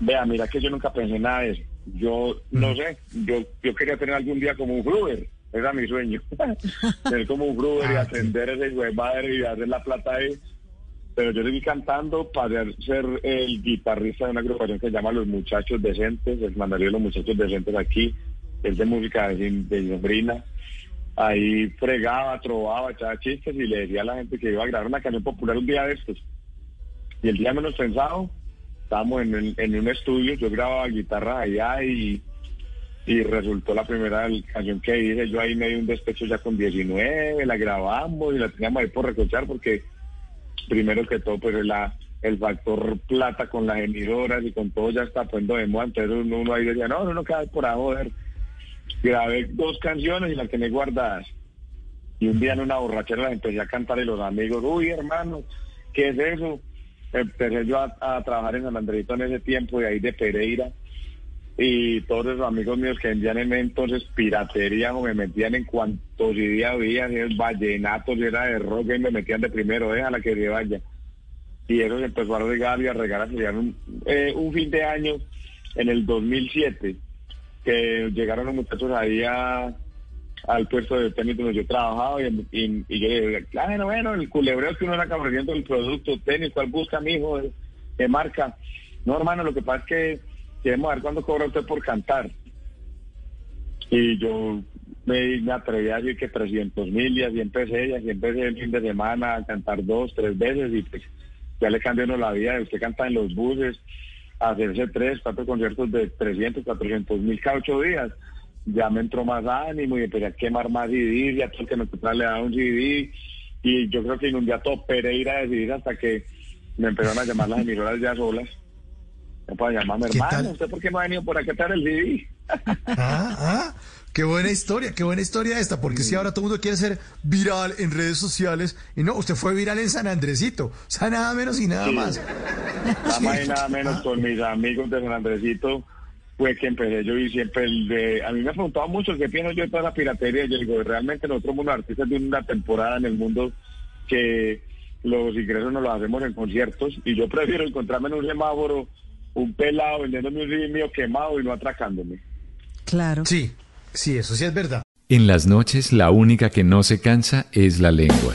Vea, mira que yo nunca pensé nada de eso. Yo no sé, yo, yo quería tener algún día como un Gruber, era mi sueño. tener como un Gruber y Ah, ascender ese madre y hacer la plata ahí. Pero yo seguí cantando para ser el guitarrista de una agrupación que se llama Los Muchachos Decentes, el mandarín de los Muchachos Decentes aquí, es de música de, de sobrina. Ahí fregaba, trovaba, echaba chistes y le decía a la gente que iba a grabar una canción popular un día de estos. Y el día menos pensado, estábamos en, un estudio, yo grababa guitarra allá y, resultó la primera canción que hice, yo ahí me di un despecho ya con 19, la grabamos y la teníamos ahí por recochar porque primero que todo pues el factor plata con las emisoras y con todo ya está poniendo de moda, entonces uno, ahí decía, no, uno no queda por ahí joder. Grabé dos canciones y las tenía guardadas. Y un día en una borrachera las empecé a cantar y los amigos, uy hermano, ¿qué es eso? Empecé yo a, a trabajar en San Andrito en ese tiempo y ahí de Pereira. Y todos esos amigos míos que vendían en entonces piratería o me metían en cuantos día había, si es vallenatos, si era de rock, me metían de primero, déjala que se vaya. Y eso se empezó a regar y a regar hasta un, eh, un fin de año en el 2007 que llegaron los muchachos ahí a, al puesto de tenis donde yo trabajaba y, y, yo le dije, claro, bueno, el culebreo que uno era ofreciendo el producto, tenis, ¿cuál busca mi hijo? ¿De, marca? No, hermano, lo que pasa es que queremos ver cuándo cobra usted por cantar. Y yo me, me atreví a decir que 300 mil y así empecé, y así empecé el fin de semana a cantar dos, tres veces y pues ya le cambió uno la vida, usted canta en los buses, hacerse tres, cuatro conciertos de 300, 400 mil cada ocho días. Ya me entró más ánimo y empecé a quemar más CDs, ya todo el que me encontraba le daba un CD y yo creo que inundé a todo Pereira de CDs hasta que me empezaron a llamar las emisoras ya solas. Pueden llamarme ¿Qué hermano, tal? ¿usted por qué no ha venido por a traer el CD? Ah, ah, qué buena historia, qué buena historia esta, porque si ahora todo el mundo quiere ser viral en redes sociales, y no, usted fue viral en San Andresito, o sea, nada menos y nada Sí. más. Nada más y nada menos con mis amigos de San Andresito fue que empecé yo y siempre el de... A mí me ha preguntado mucho qué pienso yo de toda la piratería. Yo digo, realmente nosotros como artistas de una temporada en el mundo que los ingresos nos los hacemos en conciertos y yo prefiero encontrarme en un semáforo un pelado vendiéndome un CD mío quemado y no atracándome. Claro. Sí, sí, eso sí es verdad. En las noches la única que no se cansa es la lengua.